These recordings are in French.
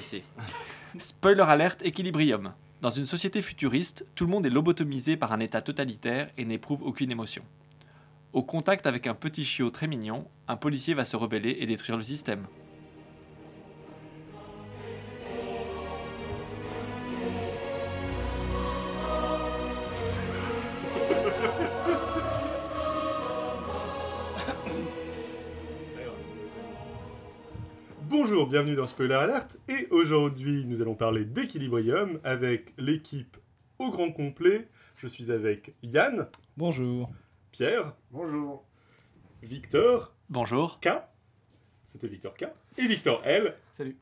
Spoiler alerte Equilibrium. Dans une société futuriste, tout le monde est lobotomisé par un état totalitaire et n'éprouve aucune émotion. Au contact avec un petit chiot très mignon, un policier va se rebeller et détruire le système. Bienvenue dans Spoiler Alert et aujourd'hui nous allons parler d'Equilibrium avec l'équipe au grand complet. Je suis avec Yann, Bonjour. Pierre, Bonjour. Victor, Bonjour. K, c'était Victor K, et Victor L. Salut.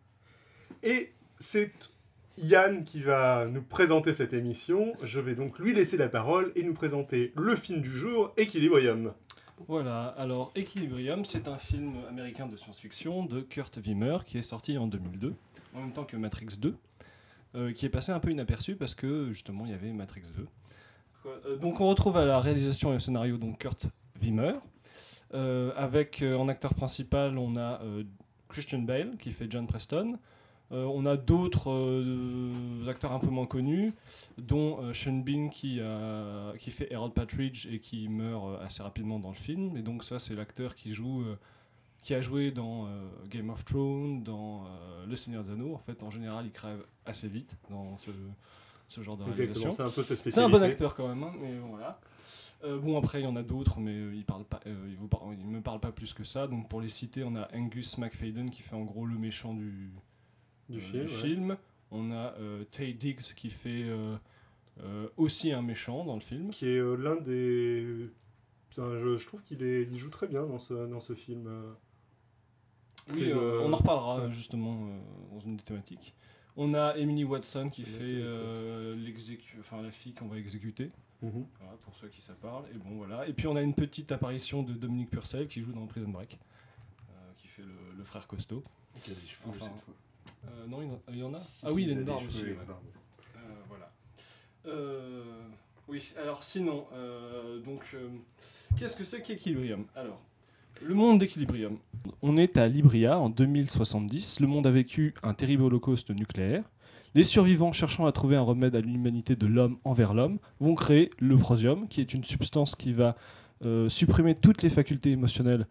Et c'est Yann qui va nous présenter cette émission. Je vais donc lui laisser la parole et nous présenter le film du jour, Equilibrium. Voilà, alors Equilibrium, c'est un film américain de science-fiction de Kurt Wimmer qui est sorti en 2002, en même temps que Matrix 2, euh, qui est passé un peu inaperçu parce que justement il y avait Matrix 2. Euh, donc on retrouve à la réalisation et au scénario donc Kurt Wimmer. Euh, avec en acteur principal, on a Christian Bale qui fait John Preston. Euh, on a d'autres euh, acteurs un peu moins connus, dont euh, Sean Bean qui, fait Harold Partridge et qui meurt assez rapidement dans le film. Et donc ça, c'est l'acteur qui joue, qui a joué dans Game of Thrones, dans Le Seigneur des Anneaux. En fait, en général, il crève assez vite dans ce, ce genre de réalisation. C'est un peu sa spécialité. C'est un bon acteur quand même, hein, mais voilà. Bon, après, il y en a d'autres, mais il parle pas, il vous par- il me parle pas plus que ça. Donc, pour les citer, on a Angus McFadden qui fait en gros le méchant du, du euh, film. ouais. On a euh, Tay Diggs qui fait euh, euh, aussi un méchant dans le film. Qui est euh, l'un des. Je, je trouve qu'il est... il joue très bien dans ce, dans ce film. Oui, euh, euh, on en reparlera ouais. justement euh, dans une des thématiques. On a Emily Watson qui Là, fait euh, l'exécu- enfin, la fille qu'on va exécuter. Mhm. Voilà, pour ceux qui ça parle. Et bon, voilà. Et puis on a une petite apparition de Dominique Purcell qui joue dans Prison Break, euh, qui fait le, le frère costaud. Qui a des cheveux Enfin, cette fois. Euh, non, il y en a- il y en a. Ah oui, il a a une barbe aussi. ouais. Euh, voilà. Euh, oui, alors sinon, donc, qu'est-ce que c'est qu'Equilibrium? Alors, le monde d'Equilibrium. On est à Libria en 2070. Le monde a vécu un terrible holocauste nucléaire. Les survivants, cherchant à trouver un remède à l'humanité de l'homme envers l'homme, vont créer le prosium, qui est une substance qui va euh, supprimer toutes les facultés émotionnelles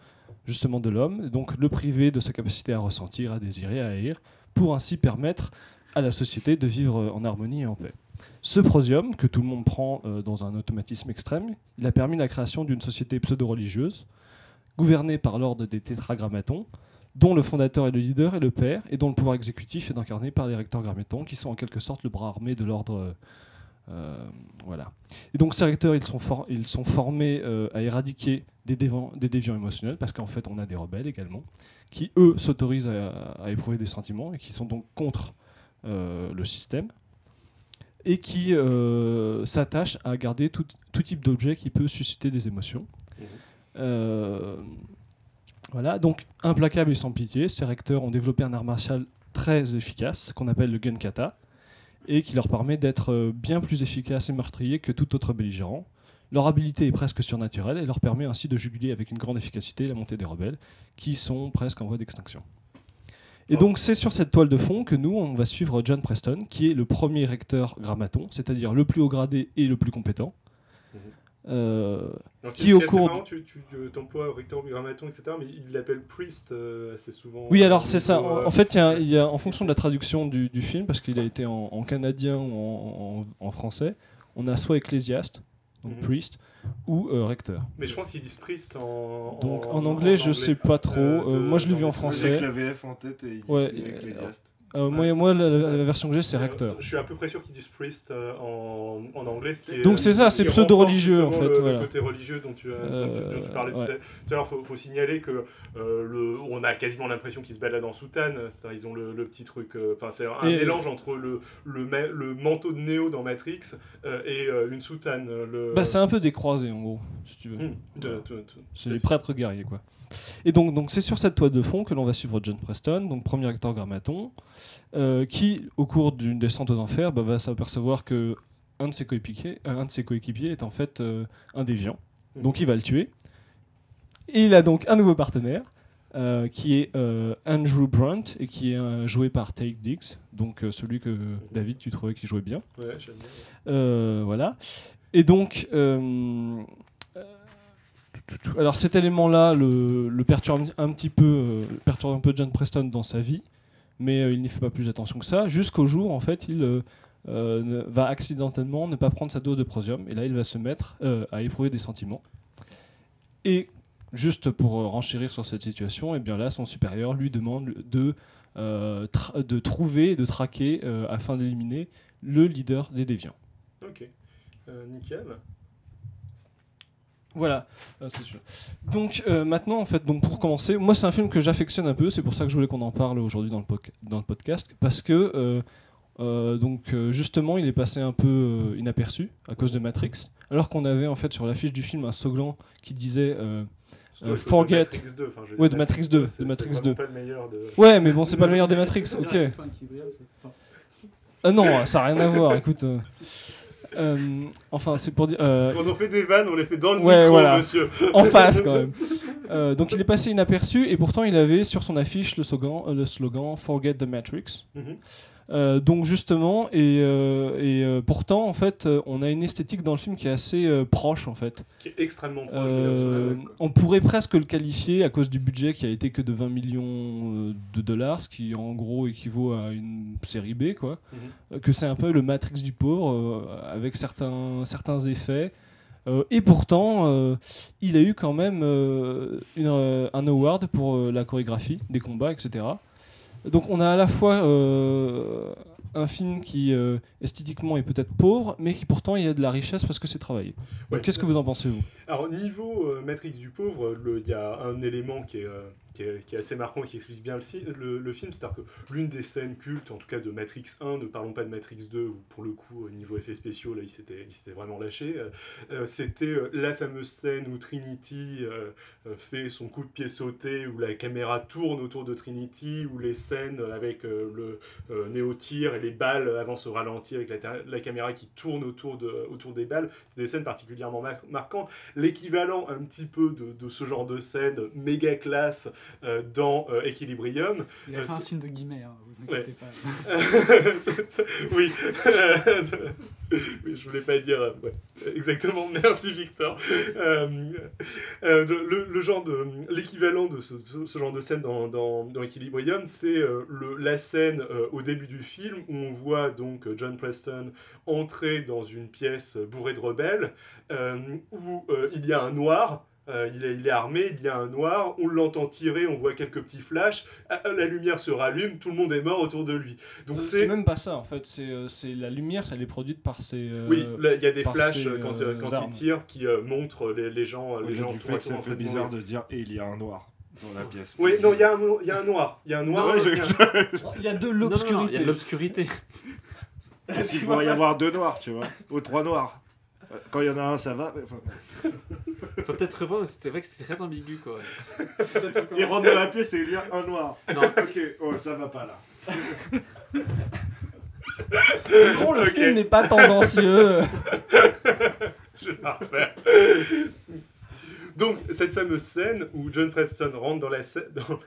justement de l'homme, donc le priver de sa capacité à ressentir, à désirer, à haïr, pour ainsi permettre à la société de vivre en harmonie et en paix. Ce prosium, que tout le monde prend euh, dans un automatisme extrême, il a permis la création d'une société pseudo-religieuse, gouvernée par l'ordre des tétragrammatons, dont le fondateur est le leader et le père, et dont le pouvoir exécutif est incarné par les recteurs grammatons, qui sont en quelque sorte le bras armé de l'ordre. Euh, voilà. Et donc ces recteurs, ils sont, for- ils sont formés euh, à éradiquer des, déviants- des déviants émotionnels, parce qu'en fait, on a des rebelles également, qui eux s'autorisent à, à éprouver des sentiments et qui sont donc contre euh, le système et qui euh, s'attachent à garder tout, tout type d'objet qui peut susciter des émotions. Euh, voilà, donc implacable et sans pitié, ces recteurs ont développé un art martial très efficace qu'on appelle le gun kata et qui leur permet d'être euh, bien plus efficace et meurtrier que tout autre belligérant. Leur habilité est presque surnaturelle et leur permet ainsi de juguler avec une grande efficacité la montée des rebelles qui sont presque en voie d'extinction. Et Oh. donc c'est sur cette toile de fond que nous, on va suivre John Preston, qui est le premier recteur grammaton, c'est-à-dire le plus haut gradé et le plus compétent. Euh, Non, Qui, au cours marrant, tu, tu t'emploies recteur grammaton, etc., mais il l'appelle priest euh, assez souvent. Oui, alors c'est ça. euh, en fait, il y a- il y, a, en fonction de la traduction du, du film, parce qu'il a été en, en canadien ou en, en- en français, on a soit ecclésiaste, donc Mhm. priest, ou euh, recteur. Mais je pense qu'ils disent priest en. Donc en, anglais, je sais pas trop. Euh, Euh, de- moi, je l'ai vu en français. que la VF en tête et il Ouais, dit ecclésiaste. Euh, moi, moi la, la- la version que j'ai, c'est Euh, recteur. Je suis à peu près sûr qu'ils disent priest euh, en, en anglais. Ce qui est, Donc c'est ça, c'est pseudo-religieux, en fait, Le, voilà. le côté religieux dont tu, dont tu- dont tu Euh, parlais tout à ouais. l'heure. Tout à l'heure, il faut, faut signaler que euh, le, on a quasiment l'impression qu'ils se baladent en soutane. C'est-à-dire, ils ont le, le petit truc. euh, Enfin, c'est un Et- mélange entre le, le, ma- le manteau de Néo dans Matrix euh, et euh, une soutane. euh, Le... Bah, c'est un peu des croisés, en gros, si tu veux. De- C'est les prêtres guerriers, quoi. Et donc, donc c'est sur cette toile de fond que l'on va suivre John Preston, donc premier acteur grammaton, euh, qui, au cours d'une descente aux enfers, bah, va s'apercevoir que un de ses coéquipiers, euh, un de ses coéquipiers est en fait euh, un déviant. Mhm. Donc il va le tuer. Et il a donc un nouveau partenaire, euh, qui est euh, Andrew Brunt et qui est joué par Take Dix, donc celui que David tu trouvais qui jouait bien. Ouais, j'aime bien. Voilà. Et donc, alors cet élément-là le, le perturbe un petit peu, perturbe un peu John Preston dans sa vie, mais euh, il n'y fait pas plus attention que ça, jusqu'au jour en fait il euh, euh, va accidentellement ne pas prendre sa dose de prosium, et là il va se mettre à éprouver des sentiments. Et juste pour renchérir sur cette situation, et bien là son supérieur lui demande de, de trouver, de traquer afin d'éliminer le leader des déviants. Ok. Nickel. Voilà, euh, c'est sûr. Donc euh, maintenant, en fait, donc pour commencer, moi c'est un film que j'affectionne un peu, c'est pour ça que je voulais qu'on en parle aujourd'hui dans, le poc- dans le podcast, parce que euh, euh, donc justement, il est passé un peu euh, inaperçu à cause de Matrix, alors qu'on avait en fait sur l'affiche du film un slogan qui disait euh, Euh, cause de Forget. Matrix 2, enfin, je veux Ouais, de Matrix 2, c'est- de Matrix c'est 2. vraiment pas le meilleur de. ouais, mais bon, c'est pas le meilleur des Matrix, ok. Ah non, ça n'a rien à voir. Écoute, euh, euh, enfin c'est pour dire. euh, Quand on fait des vannes, on les fait dans le Ouais, micro, voilà. monsieur. en face quand même. Euh, donc il est passé inaperçu et pourtant il avait sur son affiche le slogan, le slogan Forget the Matrix. Mhm. Euh, donc justement et, euh, et euh, pourtant en fait on a une esthétique dans le film qui est assez proche en fait. Qui est extrêmement proche on pourrait presque le qualifier à cause du budget qui a été que de 20 millions de dollars, ce qui en gros équivaut à une série B quoi. Mhm. Que c'est un peu le Matrix du pauvre avec certains certains effets. Euh, et pourtant, euh, il a eu quand même euh, une, un award pour la chorégraphie des combats, etc. Donc on a à la fois euh, un film qui euh, esthétiquement est peut-être pauvre, mais qui pourtant il y a de la richesse parce que c'est travaillé. Ouais. Qu'est-ce que vous en pensez vous? Alors, niveau euh, Matrix du pauvre, il y a un élément qui est, qui est, assez marquant et qui explique bien le, film, c'est-à-dire que l'une des scènes cultes, en tout cas de Matrix 1, ne parlons pas de Matrix 2, où pour le coup, au niveau effets spéciaux, là, il s'était vraiment lâché, euh, euh, c'était euh, la fameuse scène où Trinity fait son coup de pied sauté, où la caméra tourne autour de Trinity, où les scènes avec le néo-tir et les balles avancent au ralenti avec la, caméra qui tourne autour, de, autour des balles, c'est des scènes particulièrement mar- marquantes. L'équivalent un petit peu de ce genre de scène méga classe euh, dans euh, Equilibrium. Il a Euh, fait un signe de guillemets, hein, vous inquiétez pas. oui. oui, je voulais pas dire. euh, ouais. Exactement, merci Victor. Le, le- genre de. L'équivalent de ce, ce- genre de scène dans, dans, dans Equilibrium, c'est le- la scène au début du film où on voit donc John Preston entrer dans une pièce bourrée de rebelles où il y a un noir. Euh, il, est, il est armé, il y a un noir, on l'entend tirer, on voit quelques petits flashs, ah, la lumière se rallume, tout le monde est mort autour de lui. Donc Euh, c'est même pas ça en fait, c'est euh, c'est la lumière, elle est produite par ces. euh, oui, il y a des flashs quand, euh, quand il tire qui euh, montrent les, les gens, les gens du tout fait ça fait bizarre de dire et il y a un noir dans la pièce. Oui, non, il y, a un- il y a un noir. Il y a un noir. Ouais, je- il y a- Il y a de l'obscurité. Il y a de l'obscurité. Pourrait y avoir deux noirs, tu vois, ou trois noirs. Euh, Quand il y en a un, ça va. mais enfin, Faut peut-être reprendre, c'était vrai que c'était très ambigu quoi. Il rentre dans la pièce et il y a un noir. Non. Ok, oh, ça va pas là. Bon, le film n'est pas tendancieux. Je vais la refaire. Donc, cette fameuse scène où John Preston rentre dans la scène. dans-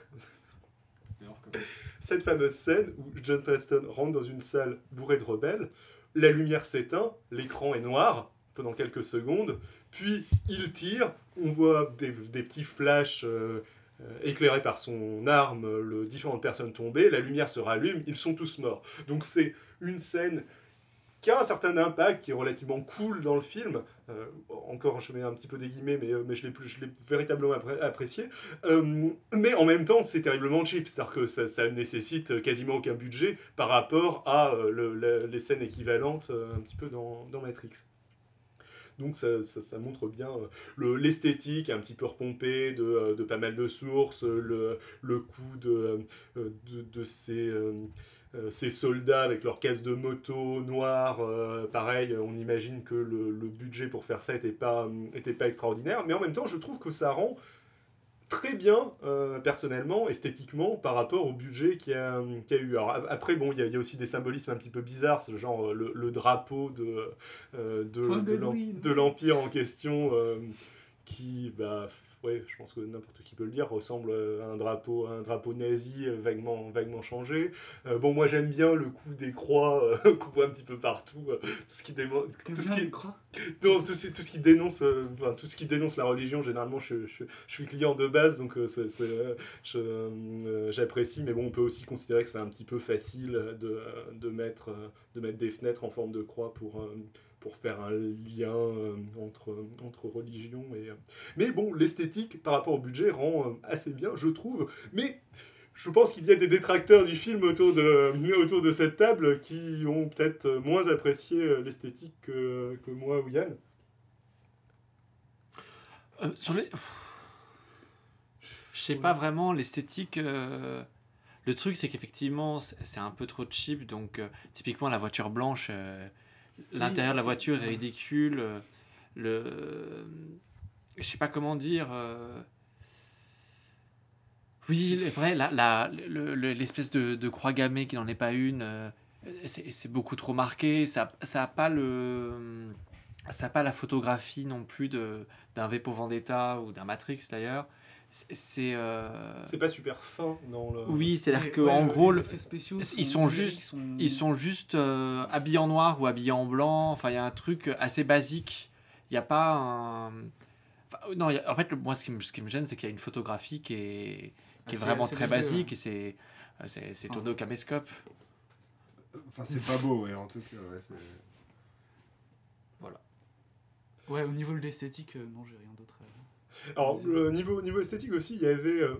Cette fameuse scène où John Preston rentre dans une salle bourrée de rebelles, la lumière s'éteint, l'écran est noir pendant quelques secondes, puis il tire, on voit des, petits flashs euh, euh, éclairés par son arme, le, différentes personnes tombées, la lumière se rallume, ils sont tous morts. Donc c'est une scène qui a un certain impact, qui est relativement cool dans le film. Euh, encore, je mets un petit peu des guillemets, mais, mais je l'ai véritablement appré- apprécié. Mais en même temps, c'est terriblement cheap, c'est-à-dire que ça, nécessite quasiment aucun budget par rapport à le- le- les scènes équivalentes un petit peu dans Matrix. Donc ça, montre bien euh, le- l'esthétique un petit peu repompée de, euh, de pas mal de sources, euh, le, le coup de, ces, soldats avec leur casse de moto noire. euh, pareil, on imagine que le, budget pour faire ça n'était pas, était pas extraordinaire, mais en même temps, je trouve que ça rend très bien, euh, personnellement, esthétiquement, par rapport au budget qu'il y a, y a eu. Alors, après, bon, il y, a- il y a aussi des symbolismes un petit peu bizarres, ce genre euh, le, le drapeau de, euh, l'Empire en question, euh, qui, bah, ouais, je pense que n'importe qui peut le dire, ressemble à un drapeau, à un drapeau nazi euh, vaguement, vaguement changé. Euh, bon, moi j'aime bien le coup des croix euh, qu'on voit un petit peu partout, euh, tout ce qui démo- T'aimes tout ce bien qui, les croix? Non, tout, ce, tout ce qui dénonce, euh, enfin, tout ce qui dénonce la religion. Généralement, je, je, je suis client de base, donc euh, c'est- euh, euh, j'apprécie. Mais bon, on peut aussi considérer que c'est un petit peu facile de, de mettre, euh, de mettre des fenêtres en forme de croix pour euh, pour faire un lien euh, entre, entre religion et... euh, Mais bon, l'esthétique par rapport au budget rend euh, assez bien, je trouve. Mais je pense qu'il y a des détracteurs du film autour de, autour de cette table qui ont peut-être moins apprécié l'esthétique que, que moi ou Yann. Euh, sur les... Je sais pas vraiment, l'esthétique... euh, Le truc, c'est qu'effectivement, c'est un peu trop cheap. Donc, euh, typiquement, la voiture blanche, l'intérieur de la voiture est ridicule. euh, le... Je sais pas comment dire... euh, Oui, c'est vrai, la, la- le- l'espèce de, de croix gammée qui n'en est pas une, euh, c'est beaucoup trop marqué. Ça n'a pas le... Ça a pas la photographie non plus de d'un V pour Vendetta ou d'un Matrix d'ailleurs. C'est- C'est. euh, C'est pas super fin dans le... Oui, c'est-à-dire Ouais, que ouais, en gros, les le- effets spéciaux ils sont juste- sont- ils sont juste euh, habillés en noir ou habillés en blanc. Enfin, il y a un truc assez basique. Il n'y a pas un. Enfin, non, il y a- en fait, le- moi, ce qui me, ce qui me gêne, c'est qu'il y a une photographie qui est, qui est assez- vraiment très basique ouais. et c'est. C'est c'est Enfin. tourné au caméscope. Enfin, c'est pas beau, ouais, en tout cas. Ouais, c'est- Ouais, au niveau de l'esthétique, euh, non, j'ai rien d'autre. à- Alors, le niveau, niveau esthétique aussi, il y avait euh,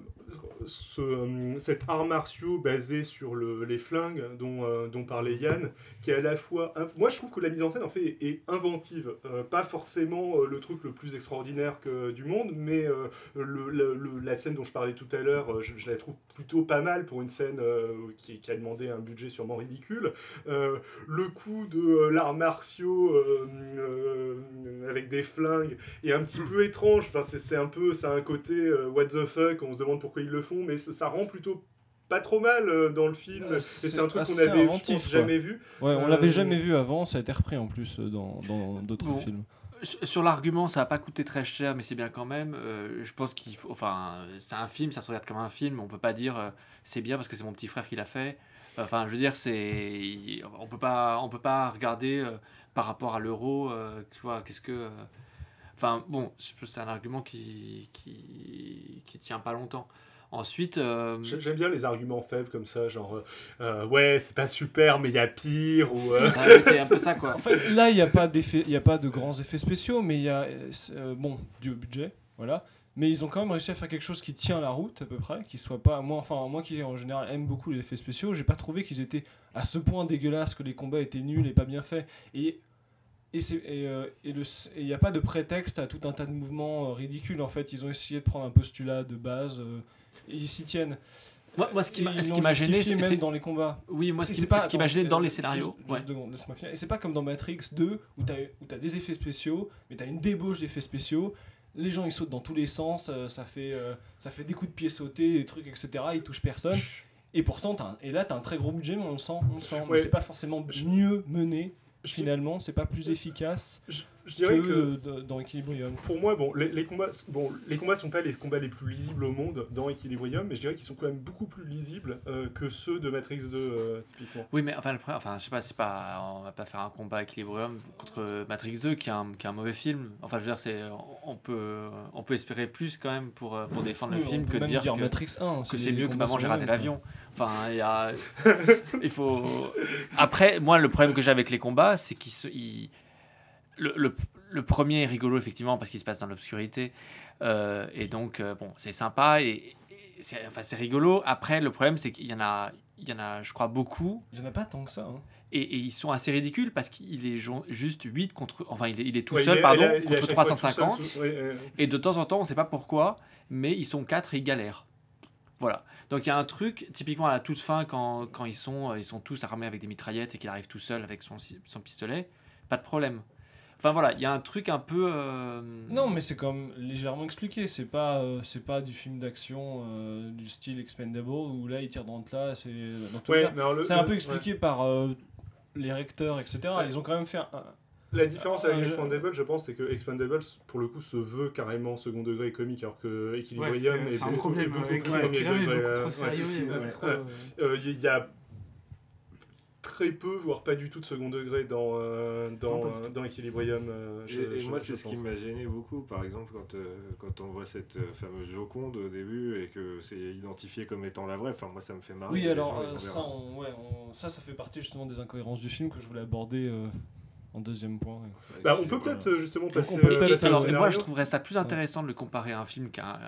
ce, euh, cet art martiaux basé sur le- les flingues dont, euh, dont parlait Yann, qui est à la fois... Moi, je trouve que la mise en scène, en fait, est inventive. Euh, pas forcément euh, le truc le plus extraordinaire que, du monde, mais euh, le, le- la scène dont je parlais tout à l'heure, euh, je, je la trouve plutôt pas mal pour une scène euh, qui, qui a demandé un budget sûrement ridicule. Euh, le coup de euh, l'art martiaux euh, euh, avec des flingues est un petit peu étrange. Enfin, c'est, c'est un peu, ça a un côté euh, what the fuck. On se demande pourquoi ils le font, mais ça, ça rend plutôt pas trop mal euh, dans le film. Euh, et c'est un truc qu'on avait, je pense, jamais vu. Ouais, on Euh, l'avait jamais vu avant, ça a été repris en plus dans dans d'autres Bon. films. Sur l'argument, ça n'a pas coûté très cher, mais c'est bien quand même. Euh, je pense qu'il faut. Enfin, c'est un film, ça se regarde comme un film. On peut pas dire euh, c'est bien parce que c'est mon petit frère qui l'a fait. Enfin, je veux dire, c'est. On peut pas, on peut pas regarder euh, par rapport à l'euro. euh, tu vois, qu'est-ce que. Enfin, bon, c'est un argument qui, qui, qui tient pas longtemps. Ensuite, euh, J'ai- J'aime bien les arguments faibles comme ça, genre euh, euh, ouais, c'est pas super, mais il y a pire. Ou, euh, ah c'est un peu ça quoi. En fait, là, il n'y a pas y a pas de grands effets spéciaux, mais il y a bon du budget, voilà. Mais ils ont quand même réussi à faire quelque chose qui tient la route à peu près, qui soit pas moi, enfin moi qui en général aime beaucoup les effets spéciaux, j'ai pas trouvé qu'ils étaient à ce point dégueulasses que les combats étaient nuls et pas bien faits. Et et c'est et euh, et le et il n'y a pas de prétexte à tout un tas de mouvements euh, ridicules en fait. Ils ont essayé de prendre un postulat de base. euh, et ils s'y tiennent. Moi, moi, ce qui m'a ils ce l'ont qui m'a gêné, c'est. même dans les combats. Oui, moi, ce qui, c'est pas- ce qui m'a gêné dans euh, les juste- scénarios. juste ouais. secondes, finir. Et c'est pas comme dans Matrix 2 où t'as où t'as des effets spéciaux, mais t'as une débauche d'effets spéciaux. Les gens ils sautent dans tous les sens, euh, ça fait euh, ça fait des coups de pied sautés, des trucs etc. Ils touchent personne. Et pourtant un- et là t'as un très gros budget, mais on le sent, on le sent. Mais Ouais. c'est pas forcément mieux mené finalement, c'est pas plus efficace je- je dirais que dans Equilibrium. pour moi, bon, les, les combats, bon, les combats sont pas les combats les plus lisibles au monde dans Equilibrium, mais je dirais qu'ils sont quand même beaucoup plus lisibles euh, que ceux de Matrix 2 euh, typiquement. Oui, mais enfin, le problème, enfin, je sais pas, c'est pas, on va pas faire un combat Equilibrium contre Matrix 2, qui est un, qui est un mauvais film. Enfin, je veux dire, c'est, on peut, on peut espérer plus quand même pour, euh, pour défendre Oui, le film que de dire, dire que, Matrix 1 que les- c'est mieux que Maman j'ai raté l'avion. Enfin, il y a, il faut. Après, moi, le problème que j'ai avec les combats, c'est qu'ils se, ils- le, le, le premier est rigolo effectivement parce qu'il se passe dans l'obscurité, Euh, et donc euh, bon, c'est sympa et, et c'est, enfin, c'est rigolo. Après, le problème, c'est qu'il y en a, il y en a, je crois, beaucoup. Il y en a pas tant que ça. hein. Et, et ils sont assez ridicules parce qu'il est juste 8 contre. Enfin, il est, il est tout Ouais, seul, est- pardon, il a- il est à contre chaque fois tout 350. seul, tout- ouais, ouais. Et de temps en temps, on ne sait pas pourquoi, mais ils sont 4 et ils galèrent. Voilà. Donc il y a un truc, typiquement à la toute fin, quand, quand ils, sont, euh, ils sont tous armés avec des mitraillettes et qu'il arrive tout seul avec son, son pistolet, pas de problème. Enfin voilà, il y a un truc un peu. euh, Non, mais c'est comme légèrement expliqué. C'est pas, euh, c'est pas du film d'action euh, du style Expendable où là il tire dans le là, c'est Ouais, C'est un le- peu expliqué par euh, les recteurs, etc. Ouais. Ils ont quand même fait un, La différence avec Euh, je- Expandables, je pense, c'est que Expandables, pour le coup, se veut carrément second degré et comique, alors que Ouais, Equilibrium c'est est, c'est un beaucoup, est problème. beaucoup avec plus ouais, premier degré, beaucoup euh, trop ouais. sérieux. et beaucoup Ouais, trop, ouais. euh, Euh, Il y a très peu, voire pas du tout de second degré dans, euh, dans, Non, tout. dans Equilibrium. euh, je- Et, et je- moi, c'est ce qui m'a gêné beaucoup, par exemple, quand, euh, quand on voit cette euh, fameuse Joconde au début et que c'est identifié comme étant la vraie. Enfin, moi, ça me fait marrer. Oui, alors gens, euh, ça, on- ouais, on- ça, ça fait partie justement des incohérences du film que je voulais aborder euh, en deuxième point. ouais. Bah, on peut peut-être euh, justement passer, on peut euh, passer Alors, moi, je trouverais ça plus intéressant de le comparer à un film qui est un,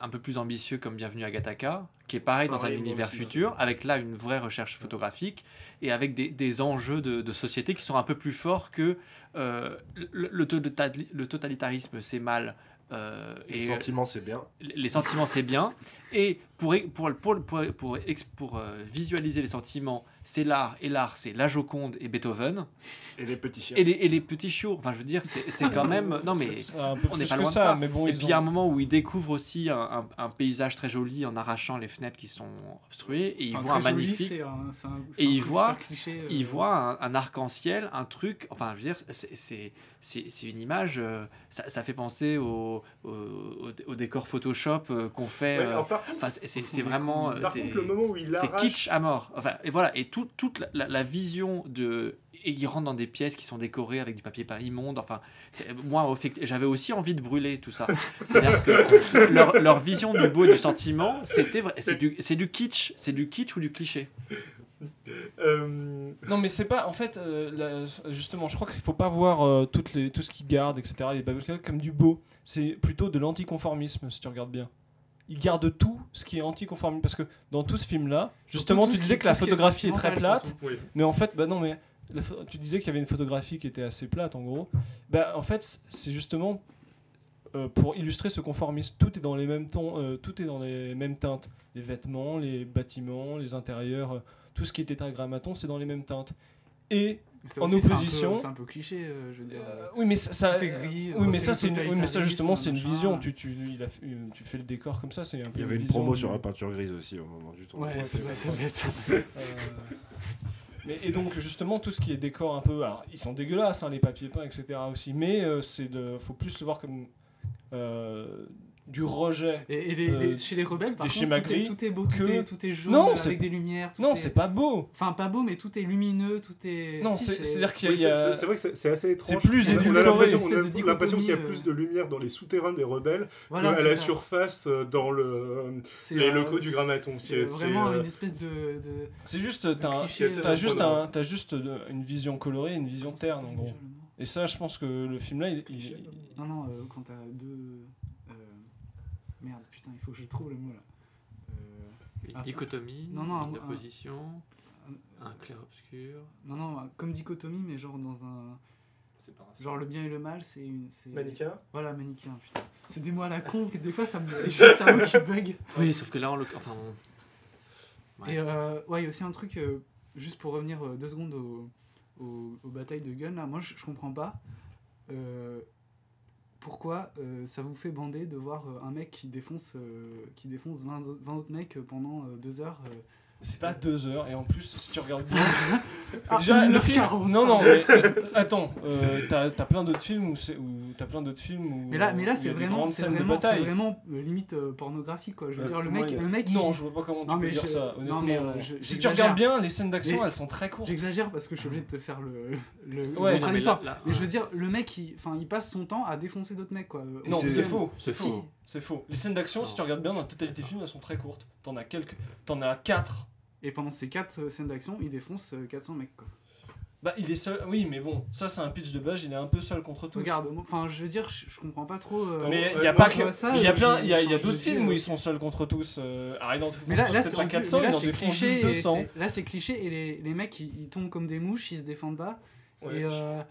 un peu plus ambitieux comme Bienvenue à Gattaca, qui est pareil dans un univers aussi, futur, avec là une vraie recherche photographique et avec des, des enjeux de, de société qui sont un peu plus forts que euh, le, le totali- le totalitarisme, c'est mal. euh, Les et sentiments, c'est bien. les sentiments c'est bien et pour pour pour pour, pour, euh, visualiser les sentiments c'est l'art et l'art c'est la Joconde et Beethoven Et les petits chiens. et les, et les petits chiots enfin je veux dire c'est c'est quand même non mais peu on n'est pas que loin de ça, ça. mais bon, et ils puis il y a un moment où il découvre aussi un, un- un paysage très joli en arrachant les fenêtres qui sont obstruées et il enfin, voit un joli, magnifique un- Et cliché, euh, il voit un, un arc-en-ciel, un truc, enfin je veux dire, c'est- c'est une image, euh, ça, ça fait penser au, au, décor Photoshop euh, qu'on fait. Ouais, euh, c'est- vraiment. euh, par c'est- contre, le moment où il c'est arrache... kitsch à mort. Enfin, et voilà, et tout- toute la, la- la vision de. Et il rentre dans des pièces qui sont décorées avec du papier peint immonde. Enfin, moi, j'avais aussi envie de brûler tout ça. C'est-à-dire que leur, leur vision du beau et du sentiment, c'était c'est du, c'est du kitsch, c'est du kitsch ou du cliché. Euh, Non, mais c'est pas. En fait, euh, la- justement, je crois qu'il faut pas voir euh, toutes les, tout ce qu'ils gardent, etc., les babyscales, comme du beau. C'est plutôt de l'anticonformisme, si tu regardes bien. Ils gardent tout ce qui est anticonformisme. Parce que dans tout ce film-là, justement, tout tu disais qui- que la est photographie est très plate. surtout. oui. Mais en fait, bah non, mais la tu disais qu'il y avait une photographie qui était assez plate, en gros. Bah, en fait, c'est justement pour illustrer ce conformisme. Tout est dans les mêmes tons, tout est dans les mêmes teintes. Les vêtements, les bâtiments, les intérieurs, tout ce qui est tétragrammaton, c'est dans les mêmes teintes. Et En aussi, un opposition- C'est un peu cliché, euh, je veux dire. euh, oui, mais ça, gris, oui, euh, mais ça, c'est une- oui, mais ça justement, c'est une vision. Tu, tu, il a fait- tu fais le décor comme ça, c'est un peu. Il y avait une vision promo du- sur la peinture grise aussi au moment du tournage. Ouais, c'est vrai, ça. Euh, mais, et donc justement tout ce qui est décor un peu, alors ils sont dégueulasses hein, les papiers peints etc aussi, mais euh, c'est de, faut plus le voir comme euh, du rejet. Et, et les, les- Euh, chez les rebelles, par des contre, tout est, tout est beau, tout, que- est, tout est jaune, Non, avec des lumières. tout Non est- c'est pas beau. Enfin, pas beau, mais tout est lumineux, tout est. Non Si, c'est c'est qu'il y a, vrai que c'est- assez étrange. c'est plus On a- on a édulcoré. l'impression- qu'il y a plus de lumière dans les souterrains des rebelles Voilà, qu'à la ça. surface euh, dans le. Les euh, locaux du Grammaton, C'est vraiment euh, une espèce de. c'est juste t'as juste une vision colorée, une vision terne en gros. Et ça je pense que le film là il, il- Non, non, euh, quand t'as deux. Merde, putain, il faut que je trouve le mot là. Euh, Une Ah, dichotomie, non, non, une un- opposition, un- un clair-obscur. Non, non, comme dichotomie, mais genre dans un. Genre le bien et le mal, c'est une. Manichéen Voilà, manichéen, putain. C'est des mots à la con, que des fois ça me. J'ai le cerveau qui bug. Oui, sauf que là, on le... enfin, on- Ouais. Et euh, ouais, il y a aussi un truc, euh, juste pour revenir euh, deux secondes au- au- aux batailles de gun, là, moi je, je comprends pas euh, pourquoi euh, ça vous fait bander de voir euh, un mec qui défonce, euh, qui défonce 20, autres- 20 autres mecs pendant deux heures. C'est pas deux heures et en plus si tu regardes bien Ah, Déjà, le 1h40. film. Non, non, mais euh, attends, euh, t'as t'as plein d'autres films où t'as plein d'autres films où. Mais là, mais là c'est vraiment, c'est vraiment, euh, limite euh, pornographique quoi. Je veux Euh, dire, le mec, le mec. Non, il- je vois pas comment tu Non, peux dire je- ça. non, honnêtement. mais, euh, je- si tu j'exagère. regardes bien, les scènes d'action, elles sont très courtes. J'exagère parce que je suis obligé de te faire le, Ouais, non, mais contradictoire. là- là, mais je veux dire, le mec, il, enfin, il passe son temps à défoncer d'autres mecs quoi. Non, c'est- faux. C'est faux. C'est faux. Les scènes d'action, si tu regardes bien, dans la totalité du film, elles sont très courtes. T'en as quelques. T'en as 4. Et pendant ces quatre euh, scènes d'action, il défonce euh, 400 mecs quoi. Bah, il est seul. Oui, mais bon, ça, c'est un pitch de base, il est un peu seul contre tous. Regarde, enfin, je veux dire, je, je comprends pas trop. euh, Mais il y a pas que. ça, Il y a plein. Il y a, d'autres films où ils sont seuls contre tous. euh, font Mais là, là, c'est pas en plus- 400, mais là, c'est cliché. juste et 200. c'est- Là, c'est cliché et les, les mecs, ils, ils tombent comme des mouches, ils se défendent pas. Ouais, euh,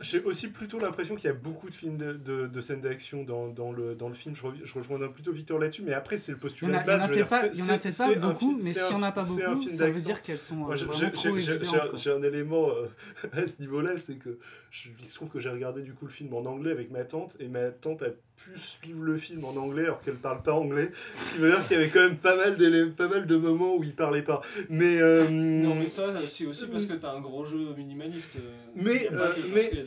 J'ai aussi plutôt l'impression qu'il y a beaucoup de films de, de, de scènes d'action dans, dans, le, dans le film. Je, rev- je rejoindrai plutôt Victor là-dessus, mais après, c'est le postulat de il y en base. il y en a peut-être pas beaucoup, mais s'il y un en a pas beaucoup, ça veut dire qu'elles sont. J'ai un élément euh, à ce niveau-là, c'est que je, il se trouve que j'ai regardé du coup le film en anglais avec ma tante, et ma tante a pu suivre le film en anglais alors qu'elle parle pas anglais. Ce qui veut dire qu'il y avait quand même pas mal, d'élé- pas mal de moments où il parlait pas. Mais, euh, Non, mais ça, c'est aussi parce que t'as un gros jeu minimaliste. euh, Mais, euh, mais- a euh,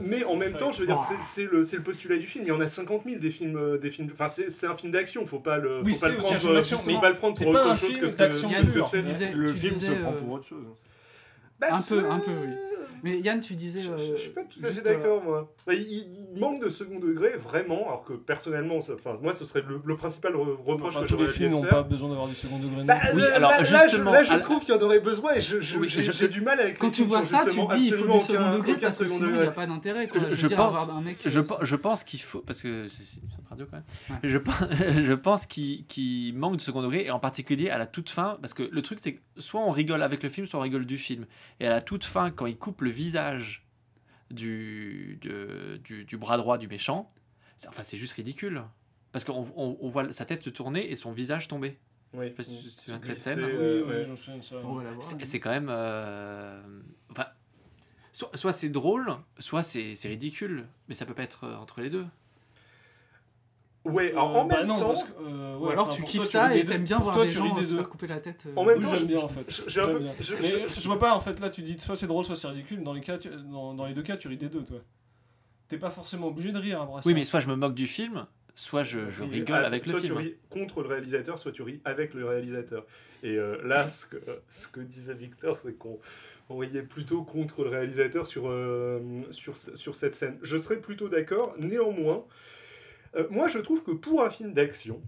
Mais en même temps, je veux dire, c'est- le, c'est le postulat du film. Il y en a 50 000 des films. Des films enfin, c'est c'est un film d'action. Faut pas le, Oui, faut pas le aussi un prendre, faut mais pas le prendre pour autre chose film que ce que, c'est. disais- Le tu film disais, se prend pour autre chose. Bah, Un peu, un peu, oui. Mais Yann, tu disais. Je, euh, je- je suis pas tout à fait juste, d'accord, moi. Bah, il, il manque de second degré, vraiment, alors que personnellement, ça- enfin, moi, ce serait le, le principal re- reproche enfin, que tous j'aurais les à lui films n'ont pas besoin d'avoir du second degré. non Bah. Oui, là, alors, là, justement, là, je, là, trouve qu'il y en aurait besoin et je- je- Oui, j'ai du mal avec Quand les tu vois ça, tu dis il faut absolument du second degré parce que sinon il n'y a pas d'intérêt. quoi. Je- Je, pense- avoir un mec. Je, euh, pe- je pense qu'il faut. Parce que c'est radio quand même. Je, pense- je pense qu'il qu'il manque de second degré, et en particulier à la toute fin. Parce que le truc, c'est que soit on rigole avec le film, soit on rigole du film. Et à la toute fin, quand il coupe le visage du, de- du, du bras droit du méchant, c'est- enfin, c'est juste ridicule. Parce qu'on on, on voit sa tête se tourner et son visage tomber. Oui, sais pas si tu te souviens de cette glissé, scène. Oui, euh, oui, ouais. je me souviens de ça. on va la voir. C'est quand même. euh, Enfin. Soit, soit c'est drôle, soit c'est c'est ridicule. Mais ça peut pas être euh, entre les deux. Ouais, alors, Euh, en bah même non, temps, parce que, euh, Ou alors enfin, tu kiffes toi, ça et t'aimes bien voir toi, des tu gens ris des se deux. faire couper la tête. euh, En même temps, j'aime je- bien en fait. je- j'ai un J'aime peu- bien. je- Mais je- je vois pas en fait là tu dis soit c'est drôle soit c'est ridicule dans les cas tu- dans, dans les deux cas tu ris des deux toi. T'es pas forcément obligé de rire. Oui, mais soit je me moque du film, soit je, rigole ah, avec le soit film. tu ris contre le réalisateur, soit tu ris avec le réalisateur. Et euh, là, ce que, ce que disait Victor, c'est qu'on on riait plutôt contre le réalisateur sur, euh, sur, sur cette scène. Je serais plutôt d'accord. Néanmoins, euh, moi, je trouve que pour un film d'action,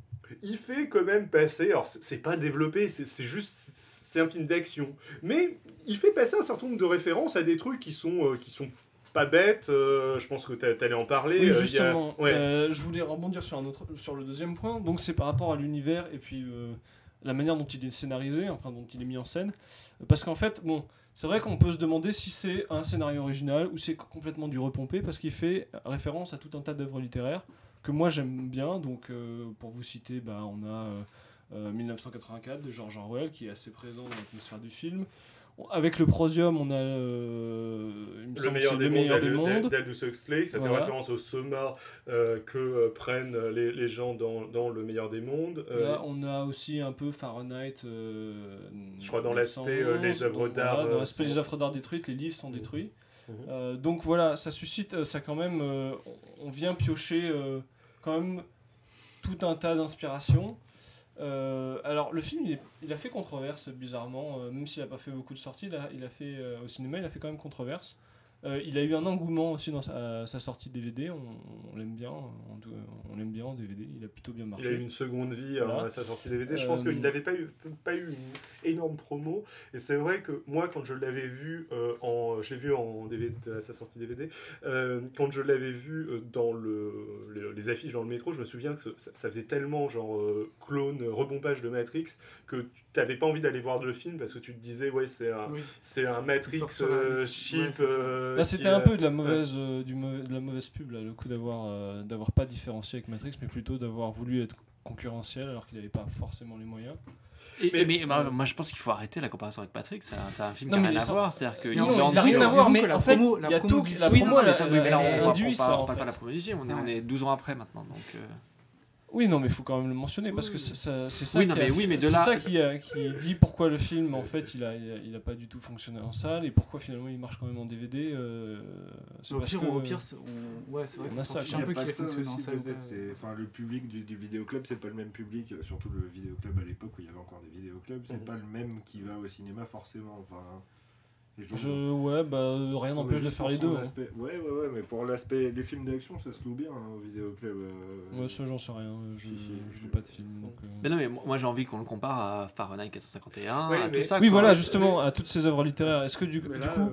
il fait quand même passer. Alors, c'est pas développé, c'est juste. C'est un film d'action. Mais il fait passer un certain nombre de références à des trucs qui sont, euh, qui sont pas bêtes. euh, je pense que t'a- t'allais en parler. Oui, euh, a- justement. ouais. Euh, je voulais rebondir sur, un autre, sur le deuxième point. Donc, c'est par rapport à l'univers et puis la manière dont il est scénarisé, enfin, dont il est mis en scène. Parce qu'en fait, bon, c'est vrai qu'on peut se demander si c'est un scénario original ou c'est complètement du repompé parce qu'il fait référence à tout un tas d'œuvres littéraires que moi j'aime bien. Donc, euh, pour vous citer, bah, on a. euh, euh, 1984 de George Orwell qui est assez présent dans l'atmosphère du film. Avec le prosium, on a euh, il me Le meilleur, des le meilleur des mondes. d'Aldous Huxley, ça Voilà. fait référence au soma euh, que euh, prennent les, les gens dans, dans le meilleur des mondes. Euh, Là, on a aussi un peu Fahrenheit. euh, Je crois dans 911, l'aspect, euh, les œuvres d'art, dans euh, l'aspect des œuvres d'art détruites, les livres sont détruits. Mhm. Euh, donc voilà, ça suscite, euh, ça quand même, euh, on- vient piocher quand même tout un tas d'inspirations. Alors le film, il, a fait controverse bizarrement, même s'il n'a pas fait beaucoup de sorties, il a, fait au cinéma, il a fait quand même controverse. Euh, il a eu un engouement aussi dans sa, sa sortie DVD, on, on l'aime bien, on, l'aime bien en DVD, il a plutôt bien Il marché. a eu une seconde vie Voilà. hein, à sa sortie DVD. Je pense Euh, qu'il n'avait pas eu, pas eu une énorme promo. Et c'est vrai que moi, quand je l'avais vu, euh, en, je l'ai vu en DVD, à sa sortie DVD, euh, quand je l'avais vu euh, dans le, les, les affiches dans le métro, je me souviens que ce- ça, ça faisait tellement genre euh, clone, rebombage de Matrix, que tu n'avais pas envie d'aller voir le film parce que tu te disais, ouais, c'est un, Oui. c'est un Matrix euh, cheap. Ouais. Euh, c'était un peu de la mauvaise, euh, du mau- de la mauvaise pub, là, le coup d'avoir euh, d'avoir pas différencié avec Matrix, mais plutôt d'avoir voulu être concurrentiel alors qu'il n'avait pas forcément les moyens. Et- Mais- mais, moi, moi, je pense qu'il faut arrêter la comparaison avec Patrick. C'est un, film Non, qui n'a rien à voir. C'est-à-dire qu'il mais en il a rien disant- à voir, mais la en fait, promo- il la y a promo tout, du la film- promo, Oui, elle, mais ça- oui, mais là, on, parle, pas la promotion. Est, on Ouais. est 12 ans après maintenant. Donc, euh, Oui, non, mais il faut quand même le mentionner parce Oui, que c'est ça, c'est ça, Oui, qui, non, a mais fait- oui, mais de c'est là- ça qui, a- qui dit pourquoi le film, en fait, il a, il a, il a pas du tout fonctionné en salle et pourquoi finalement il marche quand même en DVD. euh, c'est Au parce pire, que- au pire, c'est- on- ouais, c'est vrai on qu'on a s'en ça, fiche un peu qu'il en salle. Enfin, le public du, du vidéoclub, c'est pas le même public, surtout le vidéoclub à l'époque où il y avait encore des vidéoclubs, c'est Mhm. pas le même qui va au cinéma forcément. Enfin, Je, ouais, bah euh, rien n'empêche de faire les deux. hein. Ouais, ouais, ouais, mais pour l'aspect, les films d'action, ça se loue bien hein, au vidéoclub. euh, Ouais, ça j'en sais rien, je, je- lis pas de film. Donc, euh. Mais non, mais moi j'ai envie qu'on le compare à Fahrenheit 451, Oui, à mais- tout ça. Oui, quoi. voilà, justement, à toutes ces œuvres littéraires. Est-ce que du, du coup, euh,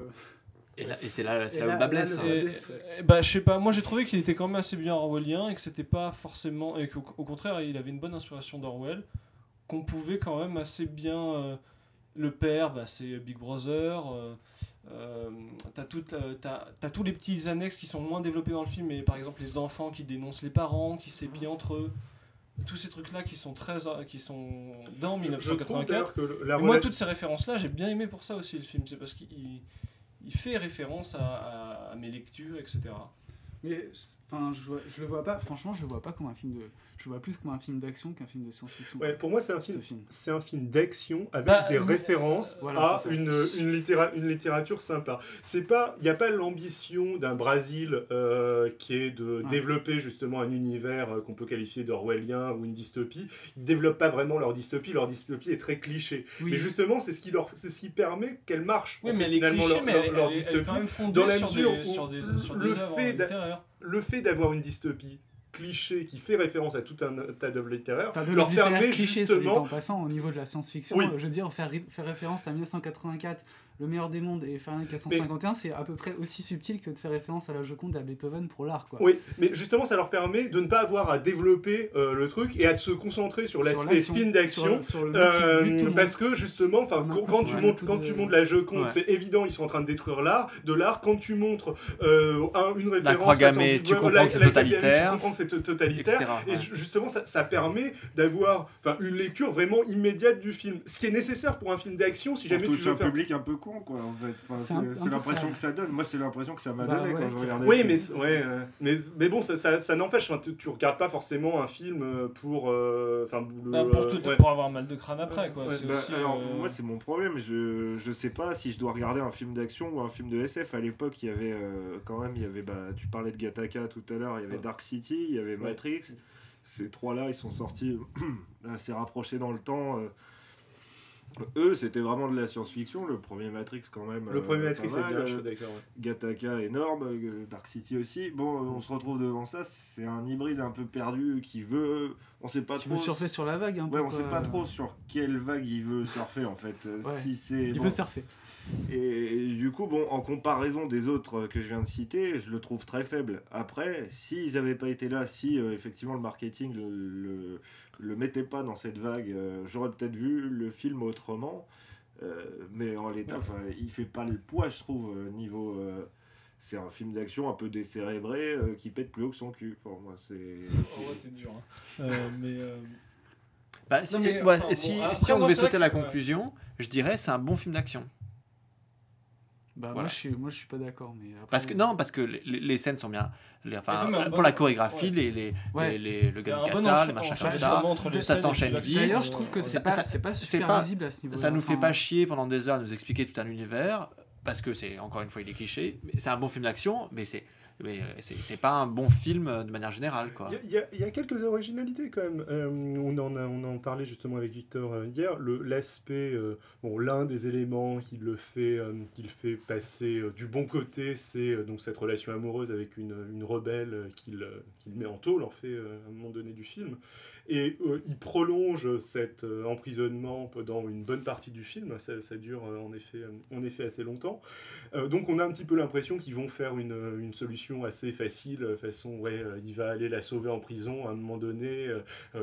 Et, là- et c'est là, là où le bas blesse. hein. Bah, je sais pas, moi j'ai trouvé qu'il était quand même assez bien orwellien et que c'était pas forcément. et qu'au au contraire, il avait une bonne inspiration d'Orwell, qu'on pouvait quand même assez bien. Le père, bah, c'est Big Brother. euh, euh, t'as, tout, euh, t'as, t'as tous les petits annexes qui sont moins développés dans le film, mais par exemple les enfants qui dénoncent les parents, qui s'épient entre eux. Tous ces trucs-là qui sont très, euh, qui sont dans Je- je trouve 1984. d'ailleurs que le- la Et moi, toutes ces références-là, j'ai bien aimé pour ça aussi le film. C'est parce qu'il il fait référence à, à- à mes lectures, etc. Mais enfin, je, je le vois pas. Franchement, je le vois pas comme un film de. Je vois plus comme un film d'action qu'un film de science-fiction. Ouais, pour moi, c'est un film. film. C'est un film d'action avec Bah, des euh, références voilà, à une, une, littéra- une littérature sympa. C'est pas, il n'y a pas l'ambition d'un Brésil euh, qui est de Ouais. développer justement un univers euh, qu'on peut qualifier d'orwellien ou une dystopie. Ils développent pas vraiment leur dystopie. Leur dystopie est très cliché. Oui. Mais justement, c'est ce qui leur, c'est ce qui permet qu'elle marche. Oui, en mais fait, finalement cliché, leur, mais leur- elle, est- leur elle est- elle est dystopie. quand même fondée dans la sur, mesure des, où sur des, sur le des œuvres fait d'a- littéraires. Le fait d'avoir une dystopie cliché qui fait référence à tout un tas d'œuvres littéraires T'as leur permet cliché, justement en passant, au niveau de la science-fiction. Oui. Je veux dire, faire, faire référence à 1984, le meilleur des mondes, et Fahrenheit 451, c'est à peu près aussi subtil que de faire référence à la Joconde et à Beethoven pour l'art, quoi. Oui, mais justement, ça leur permet de ne pas avoir à développer euh, le truc et à se concentrer sur l'aspect film d'action. euh, parce que justement, enfin, quand, tu montres, coup quand de- tu montres la Joconde, Ouais. c'est évident, ils sont en train de détruire l'art, de l'art. Quand tu montres euh, un- une référence, croix gammée, façon- tu comprends la- que la gammée, Tu comprends que c'est to- totalitaire. etc. Et ouais. justement, ça, ça permet d'avoir une lecture vraiment immédiate du film. Ce qui est nécessaire pour un film d'action, si jamais tu veux un public un peu con, quoi, en fait. Enfin, C'est un- c'est un c'est peu l'impression ça. que ça donne. Moi, c'est l'impression que ça m'a Bah donné ouais, quand je regardais. Oui, mais, film. ouais, euh, mais, mais bon, ça, ça, ça n'empêche, tu, tu regardes pas forcément un film euh, pour. euh, le- Bah, pour, euh, tout- ouais. pour avoir mal de crâne après, quoi. Ouais, c'est Bah, aussi, alors, euh, moi, c'est mon problème. Je, je sais pas si je dois regarder un film d'action ou un film de SF. À l'époque, il y avait euh, quand même, il y avait, bah, tu parlais de Gattaca tout à l'heure, il y avait. Dark City, il y avait Ouais. Matrix. Ces trois-là, ils sont sortis assez rapprochés dans le temps. Euh. Eux, c'était vraiment de la science-fiction. Le premier Matrix, quand même. Le euh, premier pas Matrix, c'est bien, je Euh, suis d'accord. ouais. Gattaca énorme, euh, Dark City aussi. Bon, on se retrouve devant ça. C'est un hybride un peu perdu qui veut. On sait pas Qui trop. veut surfer sur la vague, un peu. Ouais, on quoi. sait pas trop sur quelle vague il veut surfer en fait. Euh, Ouais. Si c'est Il bon. veut surfer. Et, du coup, bon, en comparaison des autres que je viens de citer, je le trouve très faible. Après, s'ils n'avaient pas été là, si euh, effectivement le marketing le, le, le mettait pas dans cette vague, euh, j'aurais peut-être vu le film autrement. Euh, mais en l'état, enfin, il fait pas le poids, je trouve, niveau. euh, c'est un film d'action un peu décérébré euh, qui pète plus haut que son cul pour moi. C'est. Oh, ouais, t'es dur. hein. Euh, mais. euh, Bah, si, Non, mais, ouais, enfin, bon, si, après, si on devait sauter la que- ouais. conclusion, je dirais c'est un bon film d'action. Bah, Voilà. moi, je suis, moi, je suis pas d'accord. Mais après, Parce que non, parce que les, les scènes sont bien. les- enfin, pour bon- la chorégraphie, ouais. les, les, Ouais. les, les- le bon kata, les machins comme ça. ça s'enchaîne vite. D'ailleurs, je trouve que euh, c'est ça- pas, pas super pas- visible à ce niveau-là. Ça nous fait pas chier pendant des heures à nous expliquer tout un univers, parce que c'est, encore une fois, il est cliché. mais C'est un bon film d'action, mais c'est mais euh, c'est pas un bon film euh, de manière générale, quoi. Il y, il y a quelques originalités quand même. Euh, on, en a, on en parlait justement avec Victor hier. L'aspect, bon, l'un des éléments qui le fait, qui le fait passer du bon côté, c'est donc cette relation amoureuse avec une, une rebelle qu'il qu'il met en tôle en fait à un moment donné du film. Et euh, il prolonge cet euh, emprisonnement pendant une bonne partie du film. Ça, ça dure euh, en, effet, euh, en effet assez longtemps. Donc on a un petit peu l'impression qu'ils vont faire une, une solution assez facile, façon ouais, il va aller la sauver en prison à un moment donné,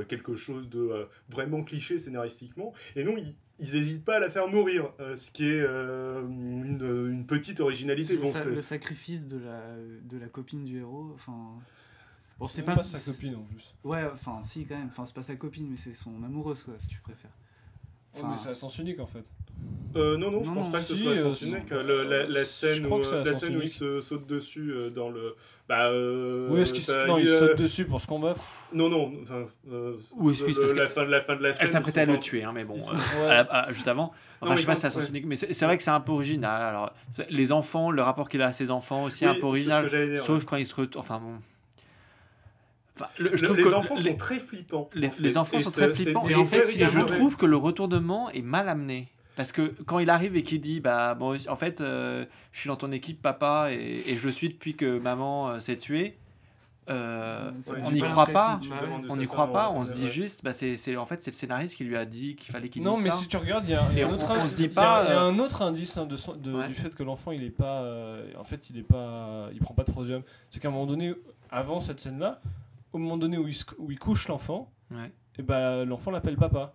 quelque chose de vraiment cliché scénaristiquement. Et non, ils ils n'hésitent pas à la faire mourir, euh, ce qui est euh, une, une petite originalité. le, Bon, sa- le sacrifice de la, de la copine du héros, enfin. Bon, C'est pas, pas, sa copine en plus. Ouais, enfin, si, quand même. Enfin, c'est pas sa copine, mais c'est son amoureuse, quoi, si tu préfères. Enfin, mais c'est à sens unique en fait. Euh, non, non, je Non, pense non, pas que ce si, soit à euh, sens si. unique. Le- la, scène où, euh, la sens scène où il se saute dessus euh, dans le. Bah, euh, Où est-ce qu'il ça- se... Non, il euh, saute dessus pour se combattre. Non, non, enfin. Euh, Ou il se pisse le- parce la, que- fin de la fin de la scène. Elle s'apprêtait à le tuer, hein, mais bon, euh, Ouais. à la- à- juste avant. Enfin, je sais pas si c'est à sens ouais. unique, mais c'est vrai que c'est un peu original. Alors, les enfants, le rapport qu'il a à ses enfants aussi Oui, un peu original. que j'allais dire, Sauf quand il se retourne. Enfin bon. Enfin, le- je Le- les que enfants les- sont très flippants. les- en fait. les enfants Et sont très flippants. Et en fait, je trouve que le retournement est mal amené. Parce que quand il arrive et qu'il dit bah bon en fait euh, je suis dans ton équipe papa et, et je le suis depuis que maman euh, s'est tuée euh, Ouais, on n'y croit pas on n'y croit non, pas on se dit juste bah c'est c'est- en fait c'est le scénariste qui lui a dit qu'il fallait qu'il Non, dise mais ça si tu regardes, il y a, un on- autre on in- se dit il y a- pas, il y a un autre indice hein, de son- de- Ouais. du fait que l'enfant il est pas, euh, en fait il est pas, il prend pas de troisième. C'est qu'à un moment donné, avant cette scène-là, au moment donné où il, se- où il couche l'enfant, Ouais. et ben l'enfant l'appelle papa.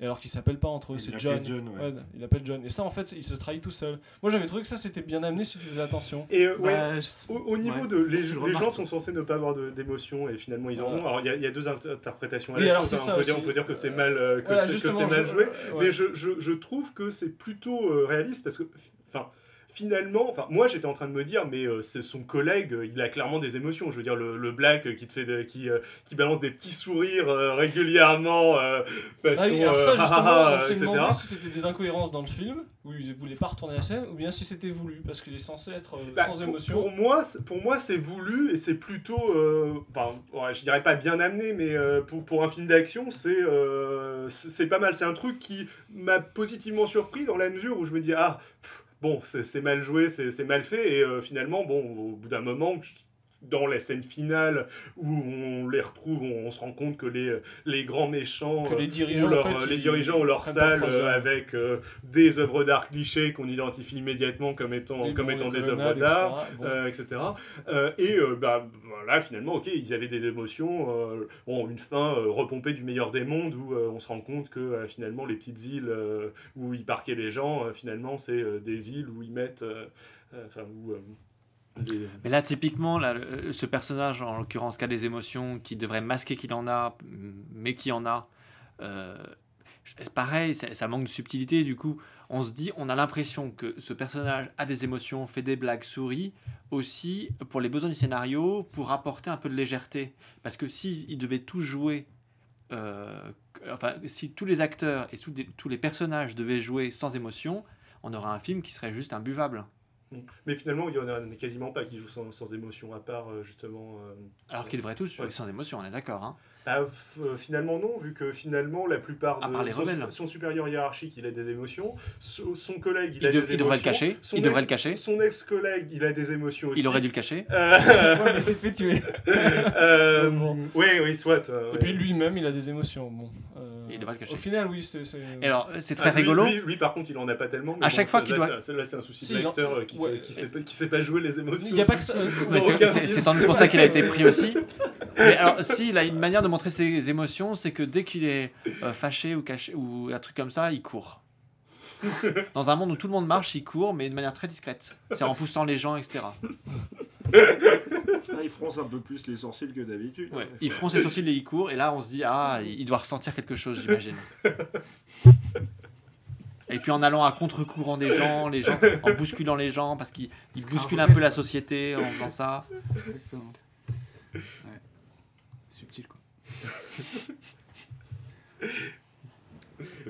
Et alors qu'il s'appelle pas entre eux, c'est John. John, ouais. Ouais, il appelle John. Et ça, en fait, il se trahit tout seul. Moi, j'avais trouvé que ça, c'était bien amené si tu faisais attention. Et euh, ouais, Bah, Au, au niveau Ouais, de. Les, gens sont censés ne pas avoir de- d'émotion et finalement ils en ont. Alors il y a- il y, a deux inter- interprétations à la chose. hein. ça On, peut dire, aussi. on peut dire que c'est mal, euh, que Voilà, c'est- que mal je- joué. euh, ouais. Mais je, je, je trouve que c'est plutôt euh, réaliste parce que. Enfin. Finalement, enfin, moi j'étais en train de me dire, mais euh, c'est son collègue, euh, il a clairement des émotions. Je veux dire, le, le black euh, qui te fait, de- qui, qui balance des petits sourires régulièrement, Ah façon, oui, alors ça, justement, ah, ah, on ah, s'est demandé si c'était des incohérences dans le film, où ils voulaient pas retourner la scène, ou bien si c'était voulu, parce qu'il est censé être Bah, sans pour, émotion. pour moi, c'est- pour moi, c'est voulu et c'est plutôt, enfin, ouais, je dirais pas bien amené, mais pour, pour un film d'action, c'est c'est c'est pas mal. C'est un truc qui m'a positivement surpris dans la mesure où je me dis ah pff, bon, c'est mal joué, c'est c'est mal fait et euh, finalement bon, au bout d'un moment. Dans la scène finale où on les retrouve, on, on se rend compte que les, les grands méchants Que les euh, dirigeants, ont leur- en fait, les ils dirigeants ont leur salle euh, avec euh, des œuvres d'art clichés qu'on identifie immédiatement comme étant, Les comme étant des œuvres d'art etc. Bon. euh, etc. Et bah, voilà, finalement, ok, ils avaient des émotions. bon, une fin repompée du meilleur des mondes où on se rend compte que finalement, les petites îles où ils parquaient les gens, finalement, c'est des îles où ils mettent. Enfin, où. Euh, Mais là, typiquement, le- ce personnage, en l'occurrence, qui a des émotions, qui devrait masquer qu'il en a, mais qui en a, euh, pareil, ça, ça manque de subtilité. Du coup, on se dit, on a l'impression que ce personnage a des émotions, fait des blagues, sourit, aussi pour les besoins du scénario, pour apporter un peu de légèreté. Parce que si il devait tout jouer, euh, enfin, si tous les acteurs et tous les personnages devaient jouer sans émotion, on aurait un film qui serait juste imbuvable. Mais finalement, il y en a quasiment pas qui jouent sans, sans émotion, à part euh, justement. euh, Alors qu'ils devraient tous jouer Ouais. sans émotion, on est d'accord. Hein Ah, f- euh, finalement non, vu que finalement la plupart À de part les son, rebelles. son supérieur hiérarchique il a des émotions, son, son collègue il, Il a des il devrait le émotions, cacher, son il devrait ex- le cacher. Son ex-collègue il a des émotions aussi. Il aurait dû le cacher. Euh, Ouais, mais il s'est fait tuer. euh, Bon. oui, oui, soit. euh, Et ouais. puis lui-même, il a des émotions. Bon, euh, Il devrait le cacher. Au final, oui, c'est. alors, c'est très Ah, lui- rigolo. Lui, lui, par contre, il en a pas tellement. mais À bon, chaque fois qu'il doit- c'est- Là, c'est un souci Si, de l'acteur euh, qui, ouais. sait, qui, sait pas, qui sait pas jouer les émotions. Il n'y a pas que ça. euh, Mais Dans c'est- sans doute pour ça qu'il a été pris aussi. Mais alors, si, il a une manière de montrer ses émotions, c'est que dès qu'il est euh, fâché ou caché ou un truc comme ça, il court. Dans un monde où tout le monde marche, il court, mais de manière très discrète. C'est en poussant les gens, etc. Là, il fronce un peu plus les sourcils que d'habitude. Ouais. Il fronce ses sourcils et il court, et là, on se dit, ah, il doit ressentir quelque chose, j'imagine. Et puis en allant à contre-courant des gens, les gens, en bousculant les gens, parce qu'il il C'est un bouscule un rebelle. peu la société en faisant ça. Exactement. Ouais. Subtil quoi.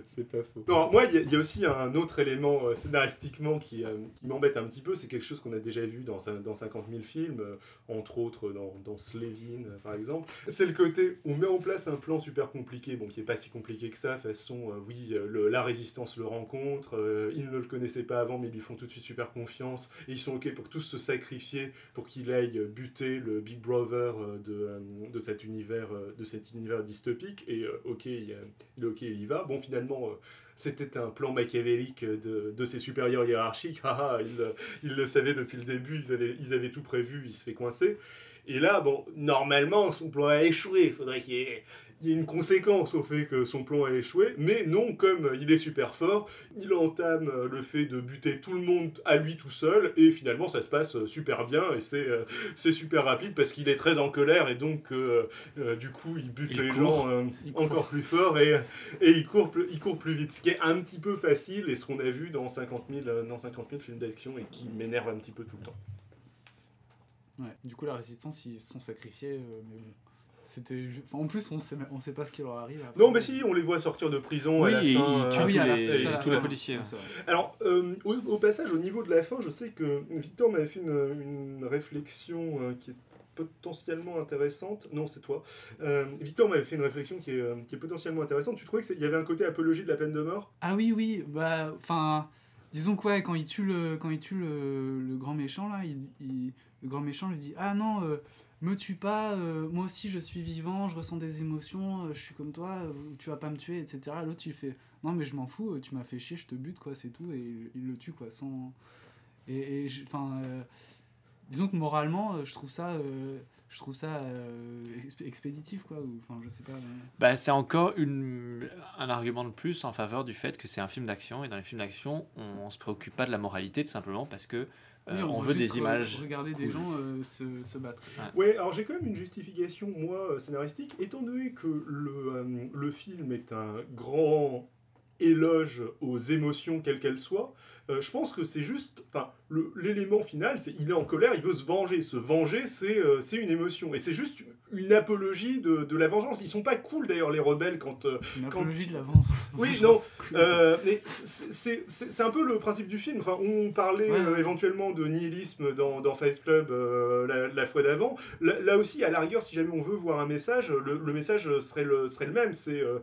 C'est pas faux. Non, moi, il y, a- aussi un autre élément euh, scénaristiquement qui, euh, qui m'embête un petit peu. C'est quelque chose qu'on a déjà vu dans, dans 50 000 films, euh, entre autres dans, dans Slevin, par exemple. C'est le côté, on met en place un plan super compliqué, bon, qui est pas si compliqué que ça, façon, oui, la résistance le rencontre, ils ne le connaissaient pas avant, mais ils lui font tout de suite super confiance, et ils sont OK pour tous se sacrifier pour qu'il aille buter le Big Brother de, de, cet univers, de cet univers dystopique, et OK, il, OK, il y va. Bon, finalement, euh, c'était un plan machiavélique de, de ses supérieurs hiérarchiques. Haha, ils, euh, ils le savaient depuis le début, ils avaient, ils avaient tout prévu, il se fait coincer. Et là, bon, normalement, son plan a échoué. Il faudrait qu'il y ait, il y ait une conséquence au fait que son plan a échoué. Mais non, comme il est super fort, il entame le fait de buter tout le monde à lui tout seul. Et finalement, ça se passe super bien. Et c'est euh, c'est super rapide parce qu'il est très en colère. Et donc, euh, euh, du coup, il bute Il les court. gens euh, encore plus fort. Et, et il, court plus, il court plus vite. Ce qui est un petit peu facile. Et ce qu'on a vu dans 50 000, euh, dans 50 000 films d'action. Et qui m'énerve un petit peu tout le temps. Ouais. Du coup, la résistance, ils se sont sacrifiés, euh, mais bon. C'était. enfin, en plus, on sait, on sait pas ce qui leur arrive. après. Non, mais si, on les voit sortir de prison Oui, à la et fin. il euh, tue Ah oui, tous à la les- fin, à la tous les policiers. Vrai. Alors, euh, au, au passage, au niveau de la fin, je sais que Victor m'avait fait une, une réflexion euh, qui est potentiellement intéressante. Non, c'est toi. Euh, Victor m'avait fait une réflexion qui est, qui est potentiellement intéressante. Tu trouvais qu'il y avait un côté apologie de la peine de mort? Ah oui, oui, bah, enfin, disons que ouais, quand il tue le, quand il tue le, le grand méchant là, il, il- le grand méchant lui dit ah non, euh, me tue pas, euh, moi aussi je suis vivant, je ressens des émotions, euh, je suis comme toi, euh, tu vas pas me tuer, etc. L'autre il fait non mais je m'en fous, tu m'as fait chier, je te bute quoi, c'est tout, et il, le tue quoi, sans, et, enfin, disons que moralement, je trouve ça, je trouve ça exp- expéditif quoi, enfin je sais pas. Bah, c'est encore une, un argument de plus en faveur du fait que c'est un film d'action. Et dans les films d'action, on, ne se préoccupe pas de la moralité, tout simplement parce que Oui, on, veut des images. Regarder des gens euh, se, se battre. Ouais, alors j'ai quand même une justification, moi, euh, scénaristique. Étant donné que le, euh, le film est un grand éloge aux émotions, quelles qu'elles soient, euh, je pense que c'est juste, enfin, l'élément final, c'est il est en colère, il veut se venger. Se venger, c'est euh, une émotion, et c'est juste une apologie de, de la vengeance. Ils sont pas cool d'ailleurs les rebelles quand. euh, Une Quand apologie de la vente. Oui, non, euh, c'est- un peu le principe du film. Enfin, on parlait Ouais. euh, éventuellement de nihilisme dans, dans Fight Club euh, la, la fois d'avant. Là, là aussi, à la rigueur, si jamais on veut voir un message, le, le message serait le, serait le même. C'est euh,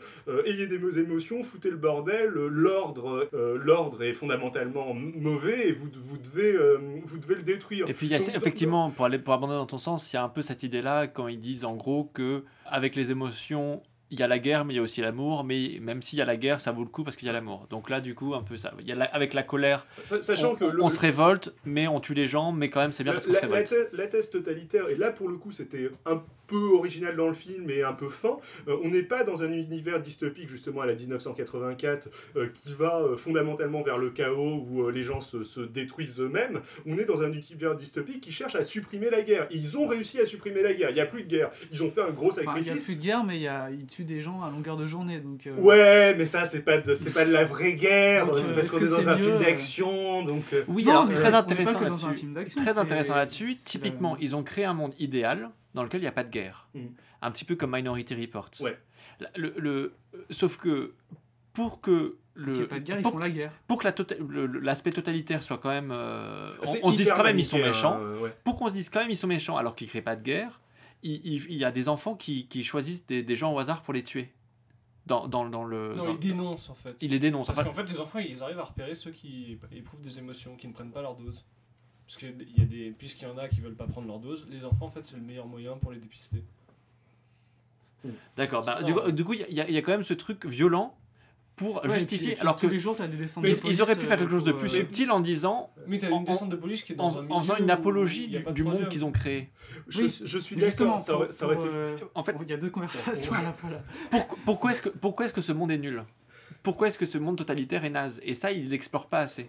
ayez des émotions, foutez le bordel. L'ordre, l'ordre est fondamentalement mauvais et vous, vous devez, euh, vous devez le détruire. Et puis il y a Donc, donc, effectivement, pour aller pour abonder dans ton sens, il y a un peu cette idée-là quand ils disent en gros que avec les émotions, il y a la guerre, mais il y a aussi l'amour. Mais même s'il y a la guerre, ça vaut le coup parce qu'il y a l'amour. Donc là, du coup, un peu ça. Il y a la- avec la colère, sa- sachant on, que le- on se révolte, mais on tue les gens, mais quand même c'est bien parce qu'on se la, la, révolte. thèse- la thèse totalitaire, et là pour le coup c'était un peu original dans le film et un peu fin, euh, on n'est pas dans un univers dystopique justement à la 1984 euh, qui va euh, fondamentalement vers le chaos où euh, les gens se, se détruisent eux-mêmes, on est dans un univers dystopique qui cherche à supprimer la guerre. Et ils ont réussi à supprimer la guerre, il n'y a plus de guerre, ils ont fait un gros Enfin, il y a sacrifice. plus de guerre, mais il y a, ils tuent des gens à longueur de journée. Donc, euh, Ouais, mais ça c'est pas de, c'est pas de la vraie guerre, Donc, c'est euh, parce qu'on est dans un film euh, d'action, donc... Oui, Non, alors mais très intéressant là-dessus. Très intéressant là-dessus. Typiquement, ils ont créé un monde idéal dans lequel il n'y a pas de guerre. Mm. Un petit peu comme Minority Report. Ouais. Le, le- sauf que pour que le ait pas de guerre, ils pour, font la guerre. pour que la tota- le- l'aspect totalitaire soit quand même, euh, on, se dise quand même ils sont méchants. euh, ouais. Pour qu'on se dise quand même ils sont méchants alors qu'ils créent pas de guerre, il, il- il y a des enfants qui, qui choisissent des, des gens au hasard pour les tuer. Dans, dans, dans le, Non, dans- ils dénoncent en fait. il les dénonce. Parce qu'en fait, les enfants, ils arrivent à repérer ceux qui éprouvent des émotions, qui ne prennent pas leur dose. Parce que y a des, puisqu'il y en a qui veulent pas prendre leur dose, les enfants, en fait, c'est le meilleur moyen pour les dépister. D'accord. C'est bah, ça, du, coup- ouais. du coup, il y, a- il y a quand même ce truc violent pour Ouais, justifier. puis- alors tous que les jours, t'as des descentes ils, de ils police, auraient pu faire euh, quelque chose de pour, plus euh, subtil en disant Mais En- une descente de police qui est en, dans un en faisant une apologie du, du monde qu'ils ont créé. Je, Oui. je suis Justement, d'accord, ça aurait, ça aurait été euh, En fait, il y a deux conversations à la fois là. Pourquoi, pourquoi est-ce que, pourquoi est-ce que ce monde est nul? Pourquoi est-ce que ce monde totalitaire est naze? Et ça, il l'explore pas assez.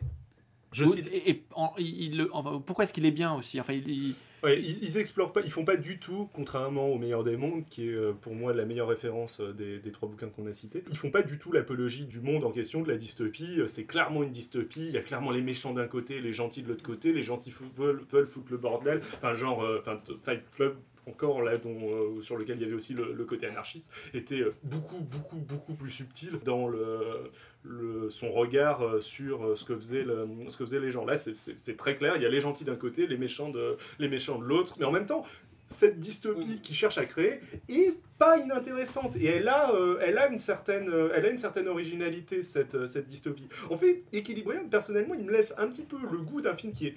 Je Ou- suis- et, et en- il- il le- enfin, pourquoi est-ce qu'il est bien aussi? Enfin, il, il- Ils, ils font pas du tout, contrairement au meilleur des mondes, qui est euh, pour moi la meilleure référence euh, des, trois bouquins qu'on a cités. Ils font pas du tout l'apologie du monde en question, de la dystopie. Euh, C'est clairement une dystopie. Il y a clairement les méchants d'un côté, les gentils de l'autre côté. Les gentils veulent, veulent foutre le bordel. Enfin, genre, euh, Fight Club. Encore là, dont, euh, sur lequel il y avait aussi le, le côté anarchiste, était euh, beaucoup, beaucoup, beaucoup plus subtil dans le, le- son regard euh, sur ce que, faisaient le- ce que faisaient les gens. Là, c'est- très clair. Il y a les gentils d'un côté, les méchants de, l'autre. Mais en même temps, cette dystopie Oui. qui cherche à créer est pas inintéressante. Et elle a, euh, elle a, une, certaine, euh, elle a une certaine originalité, cette, euh, cette dystopie. En fait, Equilibrium, personnellement, il me laisse un petit peu le goût d'un film qui est,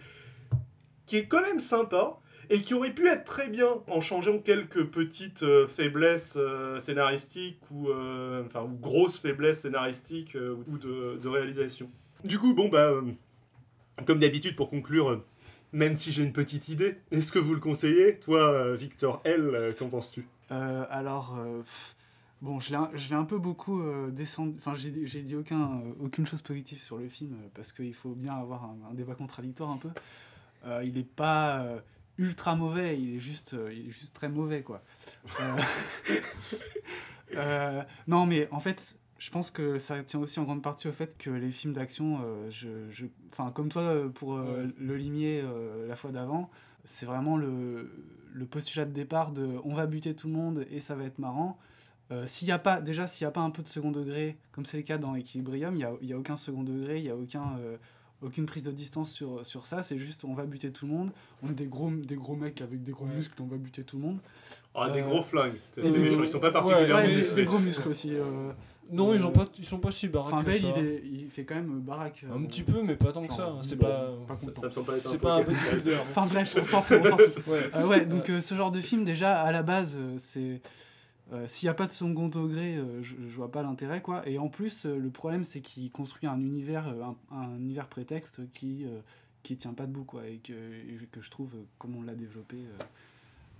qui est quand même sympa. Et qui aurait pu être très bien en changeant quelques petites euh, faiblesses euh, scénaristiques ou, euh, enfin, ou grosses faiblesses scénaristiques ou de, réalisation. Du coup, bon, bah, comme d'habitude, pour conclure, même si j'ai une petite idée, est-ce que vous le conseillez Toi, Victor L, qu'en penses-tu? Alors, bon, je l'ai un- peu beaucoup euh, descendu. Enfin, j'ai dit- aucun, aucune chose positive sur le film parce qu'il faut bien avoir un, débat contradictoire un peu. Il n'est pas ultra mauvais, il est juste, euh, il est juste très mauvais quoi. Euh, euh, non, mais en fait, je pense que ça tient aussi en grande partie au fait que les films d'action, euh, je, je- enfin, comme toi pour euh, le limier la fois d'avant, c'est vraiment le, le postulat de départ de on va buter tout le monde et ça va être marrant. S'il y a pas, déjà, s'il n'y a pas un peu de second degré, comme c'est le cas dans Equilibrium, il n'y a, y a aucun second degré, il n'y a aucun, aucune prise de distance sur, sur ça, c'est juste on va buter tout le monde. On est des gros, des gros mecs avec des gros Ouais. muscles, on va buter tout le monde. Ah, Des Euh, gros flingues, des des méchants, gros- ils sont pas Ouais, particulièrement... Ouais, mais des, des gros muscles aussi. euh. Non, ils, ont Euh, pas, ils sont pas si baraques Enfin, que Bale, ça. il, est- il fait quand même baraque. euh, Un petit peu, mais pas tant que ça. hein. C'est bon, pas. pas Ça, ça me semble pas être un C'est peu pas un bodybuilder. Enfin bref, on s'en fout, on s'en fout. Ouais. Euh, ouais, donc euh, ce genre de film, déjà, à la base, euh, c'est. Euh, S'il n'y a pas de second degré, euh, je, je vois pas l'intérêt, quoi. Et en plus, euh, le problème, c'est qu'il construit un univers, euh, un, un univers prétexte qui, euh, qui tient pas debout, quoi. Et que, et que je trouve, comme on l'a développé euh,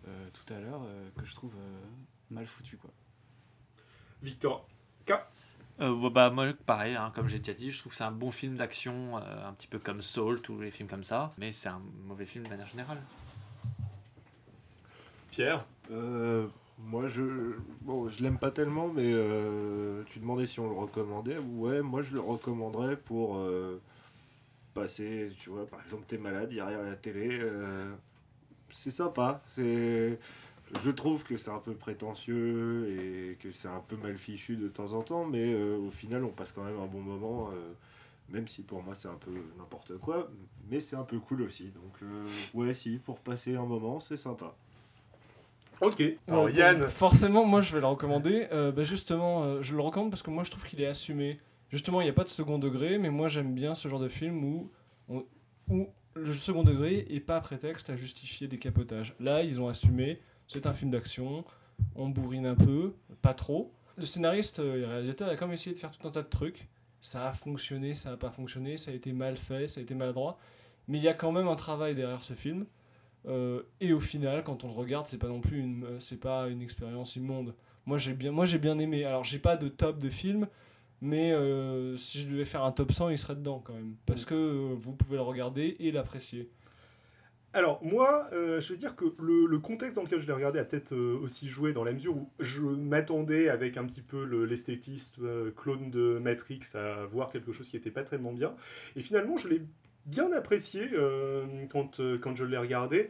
euh, tout à l'heure, euh, que je trouve euh, mal foutu, quoi. Victor, Euh, bah, bah, moi, pareil, hein, comme j'ai déjà dit, je trouve que c'est un bon film d'action, euh, un petit peu comme Soul, tous les films comme ça, mais c'est un mauvais film de manière générale. Pierre, Euh, moi, je, bon, je l'aime pas tellement, mais euh, tu demandais si on le recommandait. Ouais, moi, je le recommanderais pour, euh, passer, tu vois, par exemple, t'es malade derrière la télé, euh, c'est sympa. C'est, je trouve que c'est un peu prétentieux et que c'est un peu mal fichu de temps en temps, mais au final, on passe quand même un bon moment. même si pour moi c'est un peu n'importe quoi, mais c'est un peu cool aussi. Donc ouais, si, pour passer un moment, c'est sympa. Ok. Ouais, Alors Yann, Forcément, moi je vais le recommander. Euh, bah, justement, euh, je le recommande parce que moi je trouve qu'il est assumé. Justement, il n'y a pas de second degré, mais moi j'aime bien ce genre de film où, on- où le second degré est pas prétexte à justifier des capotages. Là, ils ont assumé, c'est un film d'action, on bourrine un peu, pas trop. Le scénariste euh, et le réalisateur a quand même essayé de faire tout un tas de trucs. Ça a fonctionné, ça n'a pas fonctionné, ça a été mal fait, ça a été maladroit. Mais il y a quand même un travail derrière ce film. Euh, et au final, quand on le regarde, c'est pas non plus une, euh, c'est pas une expérience immonde. Moi j'ai bien, moi j'ai bien aimé. Alors j'ai pas de top de film, mais euh, si je devais faire un top 100, il serait dedans quand même, parce que vous pouvez le regarder et l'apprécier. Alors, moi, je veux dire que le, contexte dans lequel je l'ai regardé a peut-être aussi joué dans la mesure où je m'attendais avec un petit peu le- l'esthétisme euh, clone de Matrix à voir quelque chose qui n'était pas tellement bien. Et finalement, je l'ai bien apprécié euh, quand, euh, quand je l'ai regardé.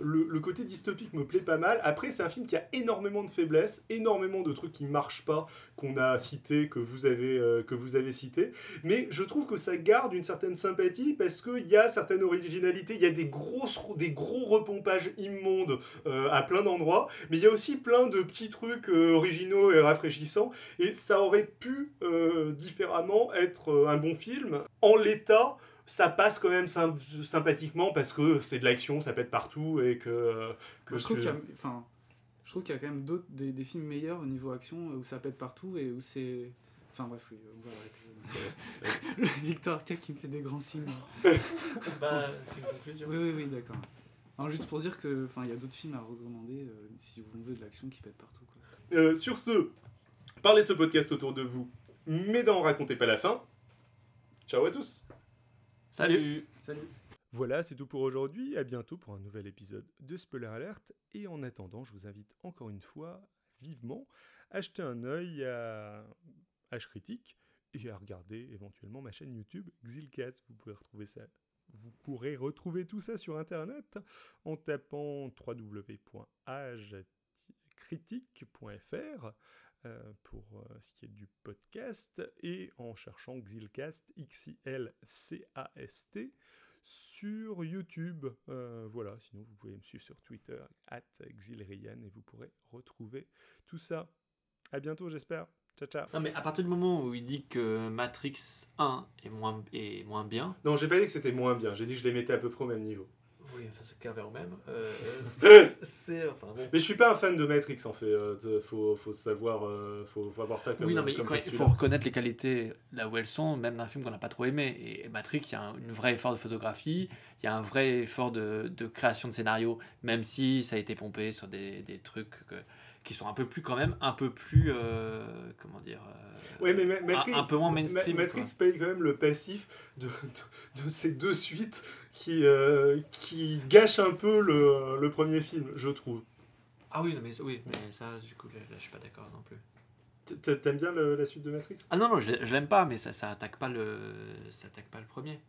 Le, côté dystopique me plaît pas mal. Après, c'est un film qui a énormément de faiblesses, énormément de trucs qui marchent pas, qu'on a cités, que vous avez, euh, avez cités. Mais je trouve que ça garde une certaine sympathie parce qu'il y a certaines originalités, il y a des, grosses, des gros repompages immondes euh, à plein d'endroits, mais il y a aussi plein de petits trucs originaux et rafraîchissants, et ça aurait pu différemment être un bon film. En l'état, ça passe quand même sym- sympathiquement parce que c'est de l'action, ça pète partout et que... que je trouve qu'il y a, enfin, je trouve qu'il y a quand même d'autres des, des films meilleurs au niveau action où ça pète partout et où c'est enfin bref oui on va arrêter Le Victor K qui me fait des grands signes Bah, c'est une conclusion. oui oui oui d'accord alors juste pour dire que enfin il y a d'autres films à recommander euh, si vous voulez de l'action qui pète partout quoi. Euh, sur ce, parlez de ce podcast autour de vous, mais n'en racontez pas la fin. Ciao à tous Salut. salut Voilà, c'est tout pour aujourd'hui. À bientôt pour un nouvel épisode de Spoiler Alert. Et en attendant, je vous invite encore une fois, vivement, à jeter un œil à H Critique et à regarder éventuellement ma chaîne YouTube Xilcast. Vous pouvez retrouver ça. Vous pourrez retrouver tout ça sur internet en tapant www.age-critique.fr euh, pour euh, ce qui est du podcast et en cherchant Xilcast, X-I-L-C-A-S-T sur YouTube. Euh, voilà, sinon vous pouvez me suivre sur Twitter, at Xilrian, et vous pourrez retrouver tout ça. À bientôt, j'espère. Ciao, ciao. Non, mais à partir du moment où il dit que Matrix 1 est moins, est moins bien, Non, j'ai pas dit que c'était moins bien, j'ai dit que je les mettais à peu près au même niveau. Oui, enfin, c'est qu'un au même. euh, c'est. Enfin bon. Mais je suis pas un fan de Matrix en fait, euh, faut, faut savoir, euh, faut, faut avoir ça comme Oui, non, mais comme il faut reconnaître les qualités là où elles sont, même d'un film qu'on n'a pas trop aimé. Et Matrix, il y a un vrai effort de photographie, il y a un vrai effort de, de création de scénario, même si ça a été pompé sur des, des trucs que- qui sont un peu plus, quand même, un peu plus. euh, comment dire euh, Ouais, mais Ma- Matrix, un, un peu moins mainstream. Ma- quoi. Matrix paye quand même le passif de, de, de ces deux suites qui, euh, qui gâchent un peu le, le premier film, je trouve. Ah oui, mais, oui, mais ça, du coup, là, là, je suis pas d'accord non plus. T'aimes bien le- la suite de Matrix? Ah non, non, je, je l'aime pas, mais ça, ça attaque pas le, ça attaque pas le premier.